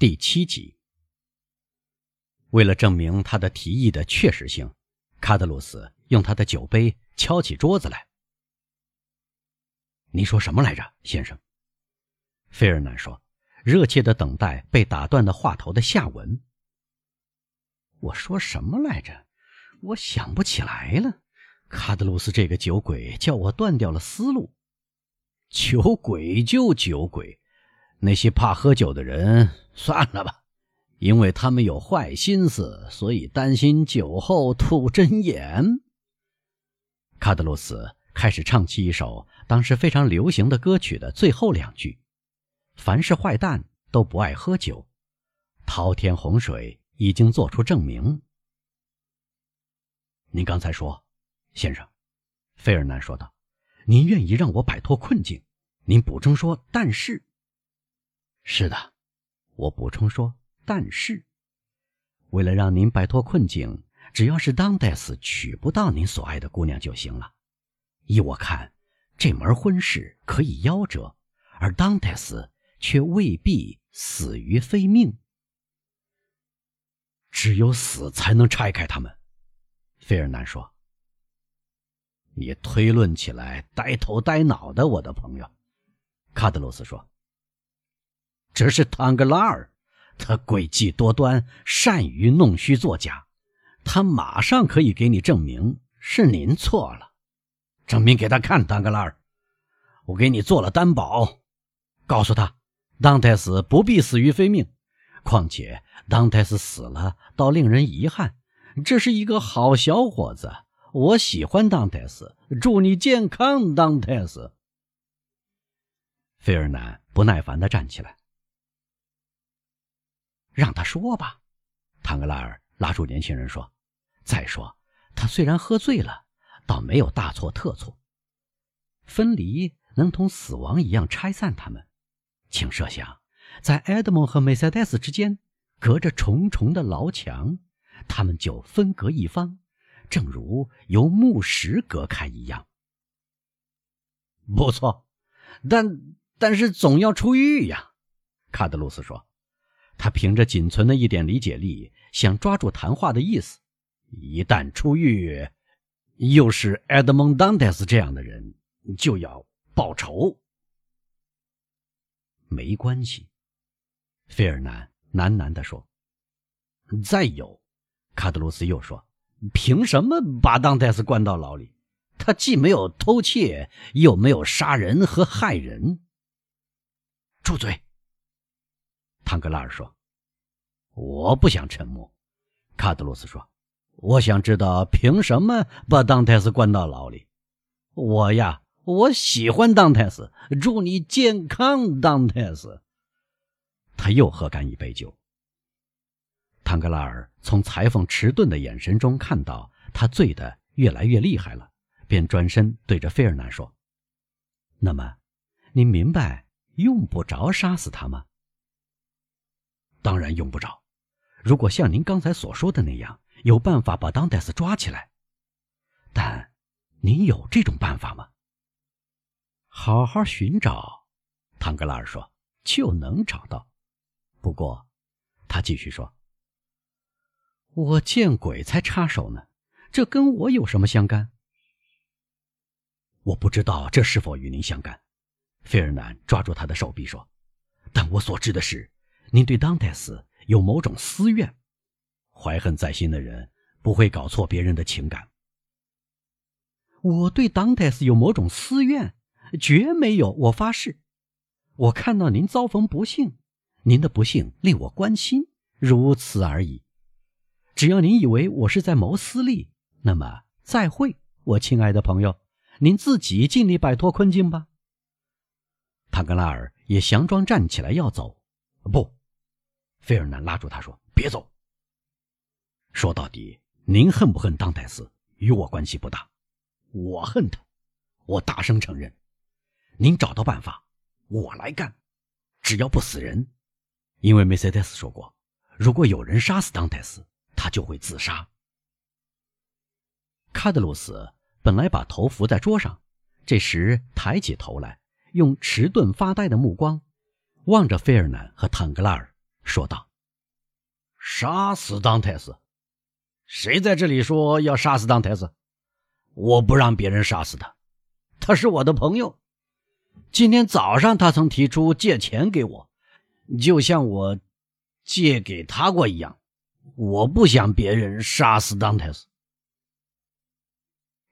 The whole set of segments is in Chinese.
第七集。为了证明他的提议的确实性，卡德鲁斯用他的酒杯敲起桌子来。“你说什么来着，先生？”费尔南说，热切的等待被打断的话头的下文。“我说什么来着？我想不起来了。”卡德鲁斯这个酒鬼叫我断掉了思路。酒鬼就酒鬼，那些怕喝酒的人算了吧。因为他们有坏心思，所以担心酒后吐真言。卡德罗斯开始唱起一首当时非常流行的歌曲的最后两句：“凡是坏蛋都不爱喝酒，滔天洪水已经做出证明。”您刚才说，先生，费尔南说道：“您愿意让我摆脱困境。”您补充说：“但是。”是的，我补充说。但是，为了让您摆脱困境，只要是当戴斯娶不到您所爱的姑娘就行了。依我看，这门婚事可以夭折，而当戴斯却未必死于非命。只有死才能拆开他们，费尔南说。你推论起来呆头呆脑的，我的朋友，卡德罗斯说。这是唐格拉尔。他诡计多端，善于弄虚作假，他马上可以给你证明是您错了，证明给他看，唐格拉尔，我给你做了担保，告诉他，当泰斯不必死于非命，况且当泰斯死了倒令人遗憾，这是一个好小伙子，我喜欢当泰斯，祝你健康，当泰斯。费尔南不耐烦地站起来。让他说吧，唐格拉尔拉住年轻人说：“再说，他虽然喝醉了，倒没有大错特错。分离能同死亡一样拆散他们。请设想，在埃德蒙和梅赛德斯之间隔着重重的牢墙，他们就分隔一方，正如由木石隔开一样。不错，但但是总要出狱呀。”卡德鲁斯说。他凭着仅存的一点理解力，想抓住谈话的意思。一旦出狱，又是埃德蒙·当戴斯这样的人，就要报仇。没关系，费尔南喃喃地说。再有，卡德鲁斯又说：“凭什么把当戴斯关到牢里？他既没有偷窃，又没有杀人和害人。”住嘴。唐格拉尔说：“我不想沉默。”卡德罗斯说：“我想知道凭什么把当泰斯关到牢里。我呀，我喜欢当泰斯。祝你健康，当泰斯。”他又喝干一杯酒。唐格拉尔从裁缝迟钝的眼神中看到他醉得越来越厉害了，便转身对着费尔南说：“那么，你明白用不着杀死他吗？”当然用不着。如果像您刚才所说的那样，有办法把当戴斯抓起来，但您有这种办法吗？好好寻找，唐格拉尔说，就能找到。不过，他继续说：“我见鬼才插手呢，这跟我有什么相干？我不知道这是否与您相干。”费尔南抓住他的手臂说：“但我所知的是。”您对当代斯有某种私怨，怀恨在心的人不会搞错别人的情感。我对当代斯有某种私怨，绝没有，我发誓。我看到您遭逢不幸，您的不幸令我关心，如此而已。只要您以为我是在谋私利，那么再会，我亲爱的朋友，您自己尽力摆脱困境吧。唐格拉尔也佯装站起来要走，不。费尔南拉住他说：“别走。说到底，您恨不恨当戴斯，与我关系不大。我恨他，我大声承认。您找到办法，我来干，只要不死人。因为梅赛德斯说过，如果有人杀死当戴斯，他就会自杀。”卡德鲁斯本来把头伏在桌上，这时抬起头来，用迟钝发呆的目光望着费尔南和坦格拉尔。说道：“杀死当泰斯？谁在这里说要杀死当泰斯？我不让别人杀死他，他是我的朋友。今天早上他曾提出借钱给我，就像我借给他过一样。我不想别人杀死当泰斯。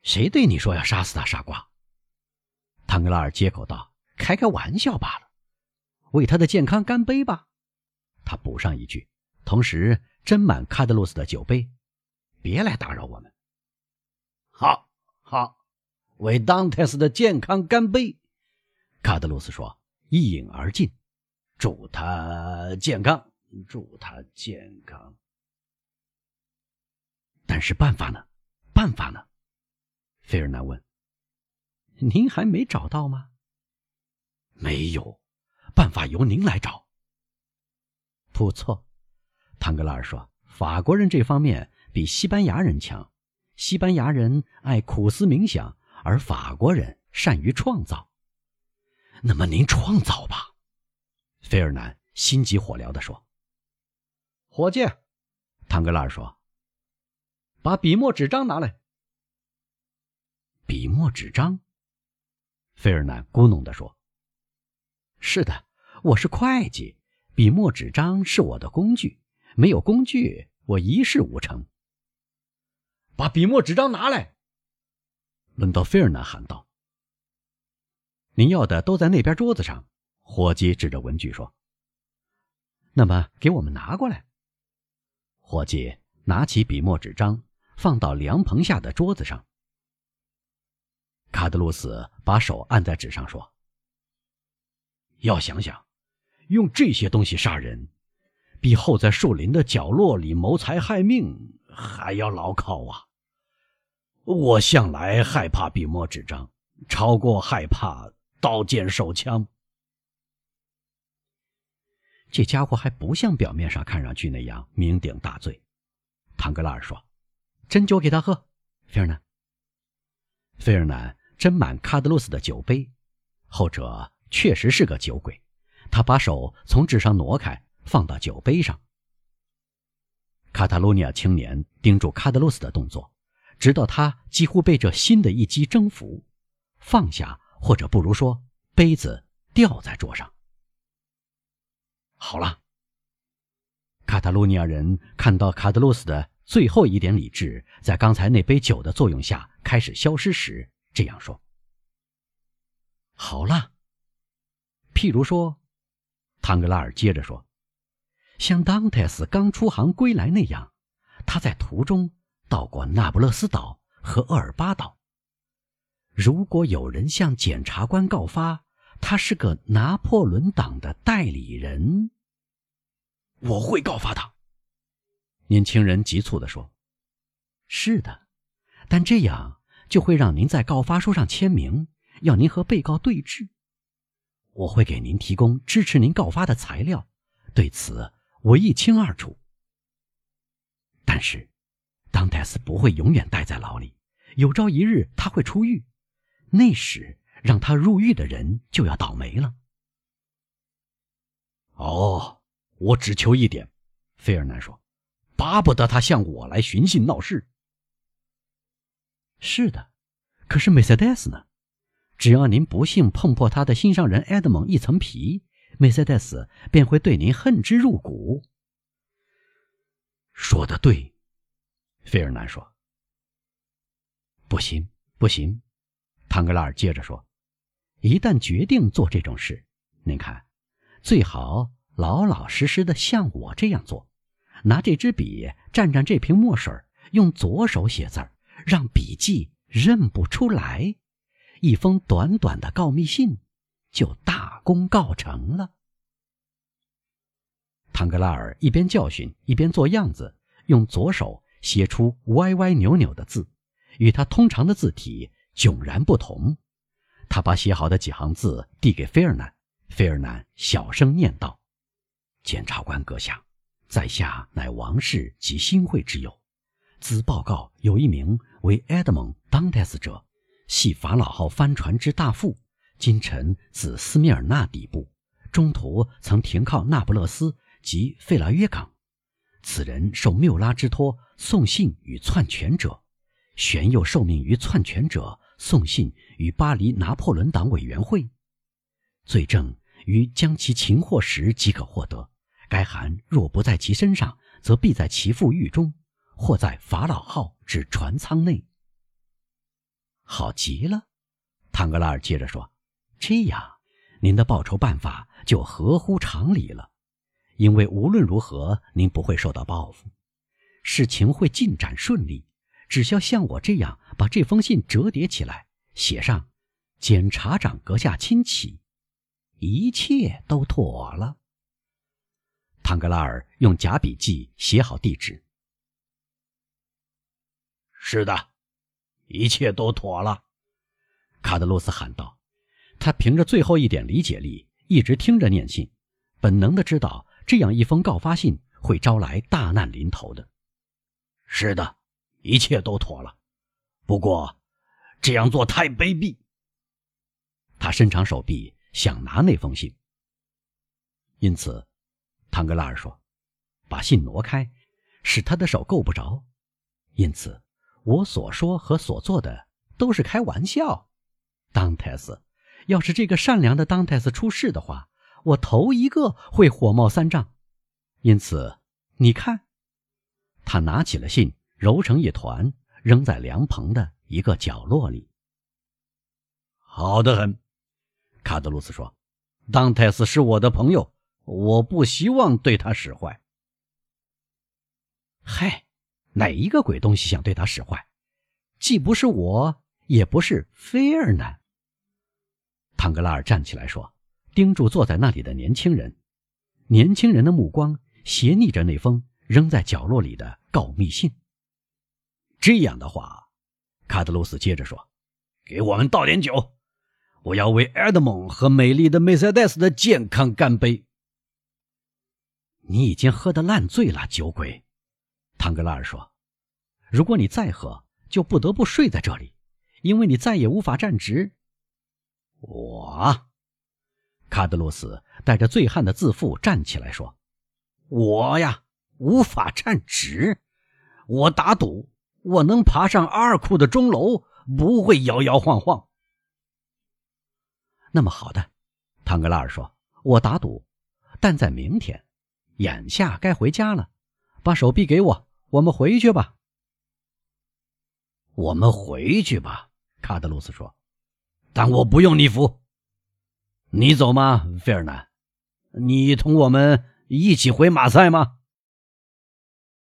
谁对你说要杀死他，傻瓜？”唐格拉尔接口道：“开开玩笑罢了，为他的健康干杯吧。”他补上一句，同时斟满卡德鲁斯的酒杯。别来打扰我们。好，好，为当泰斯的健康干杯！卡德鲁斯说，一饮而尽。祝他健康，祝他健康。但是办法呢？办法呢？费尔南问。您还没找到吗？没有，办法由您来找。不错，唐格拉尔说：“法国人这方面比西班牙人强。西班牙人爱苦思冥想，而法国人善于创造。那么您创造吧。”费尔南心急火燎地说。“伙计，唐格拉尔说，把笔墨纸张拿来。”笔墨纸张，费尔南咕哝地说：“是的，我是会计。”笔墨纸张是我的工具，没有工具，我一事无成。把笔墨纸张拿来！轮到费尔南喊道：“您要的都在那边桌子上。”伙计指着文具说：“那么给我们拿过来。”伙计拿起笔墨纸张，放到凉棚下的桌子上。卡德鲁斯把手按在纸上说：“要想想。”用这些东西杀人，比候在树林的角落里谋财害命还要牢靠啊！我向来害怕笔墨纸张，超过害怕刀剑手枪。这家伙还不像表面上看上去那样酩酊大醉。唐格拉尔说：“斟酒给他喝。”菲尔南。菲尔南斟满卡德鲁斯的酒杯，后者确实是个酒鬼。他把手从纸上挪开，放到酒杯上。卡塔卢尼亚青年盯住卡德鲁斯的动作，直到他几乎被这新的一击征服，放下，或者不如说，杯子掉在桌上。好了，卡塔卢尼亚人看到卡德鲁斯的最后一点理智在刚才那杯酒的作用下开始消失时，这样说：“好了，譬如说。”唐格拉尔接着说：“像当泰斯刚出航归来那样，他在途中到过那不勒斯岛和厄尔巴岛。如果有人向检察官告发他是个拿破仑党的代理人，我会告发他。”年轻人急促地说：“是的，但这样就会让您在告发书上签名，要您和被告对质。”我会给您提供支持您告发的材料，对此我一清二楚。但是，当泰斯不会永远待在牢里，有朝一日他会出狱，那时让他入狱的人就要倒霉了。哦，我只求一点，费尔南说，巴不得他向我来寻衅闹事。是的，可是梅赛德斯呢？只要您不幸碰破他的心上人埃德蒙一层皮，梅赛德斯便会对您恨之入骨。说的对，费尔南说。不行，不行，唐格拉尔接着说：“一旦决定做这种事，您看，最好老老实实的像我这样做，拿这支笔蘸蘸这瓶墨水，用左手写字儿，让笔记认不出来。”一封短短的告密信，就大功告成了。唐格拉尔一边教训，一边做样子，用左手写出歪歪扭扭的字，与他通常的字体迥然不同。他把写好的几行字递给菲尔南，菲尔南小声念道：“检察官阁下，在下乃王室及新会之友，兹报告有一名为埃德蒙·当泰斯者。”系法老号帆船之大副，今晨自斯米尔纳抵部，中途曾停靠那不勒斯及费拉约港。此人受缪拉之托送信与篡权者，旋又受命于篡权者送信与巴黎拿破仑党委员会。罪证于将其擒获时即可获得。该函若不在其身上，则必在其父狱中，或在法老号之船舱内。好极了，唐格拉尔接着说：“这样，您的报仇办法就合乎常理了，因为无论如何，您不会受到报复，事情会进展顺利。只需要像我这样把这封信折叠起来，写上‘检察长阁下亲启’，一切都妥了。”唐格拉尔用假笔记写好地址。是的，一切都妥了。卡德罗斯喊道：“他凭着最后一点理解力，一直听着念信，本能的知道这样一封告发信会招来大难临头的。”是的，一切都妥了。不过，这样做太卑鄙。他伸长手臂想拿那封信，因此。唐格拉尔说：“把信挪开，使他的手够不着。因此，我所说和所做的都是开玩笑。当泰斯，要是这个善良的当泰斯出事的话，我头一个会火冒三丈。因此，你看。”他拿起了信，揉成一团，扔在凉棚的一个角落里。好的很，卡德鲁斯说：“当泰斯是我的朋友。”我不希望对他使坏。嗨，哪一个鬼东西想对他使坏？既不是我，也不是菲尔南。唐格拉尔站起来说，盯住坐在那里的年轻人。年轻人的目光斜睨着那封扔在角落里的告密信。这样的话，卡德鲁斯接着说：“给我们倒点酒，我要为埃德蒙和美丽的梅赛德斯的健康干杯。”你已经喝得烂醉了，酒鬼，唐格拉尔说：“如果你再喝，就不得不睡在这里，因为你再也无法站直。”我，卡德罗斯带着醉汉的自负站起来说：“我呀，无法站直。我打赌，我能爬上阿尔库的钟楼，不会摇摇晃晃。”那么好的，唐格拉尔说：“我打赌，但在明天。”眼下该回家了，把手臂给我，我们回去吧。我们回去吧，卡德鲁斯说。但我不用你扶。你走吗，费尔南？你同我们一起回马赛吗？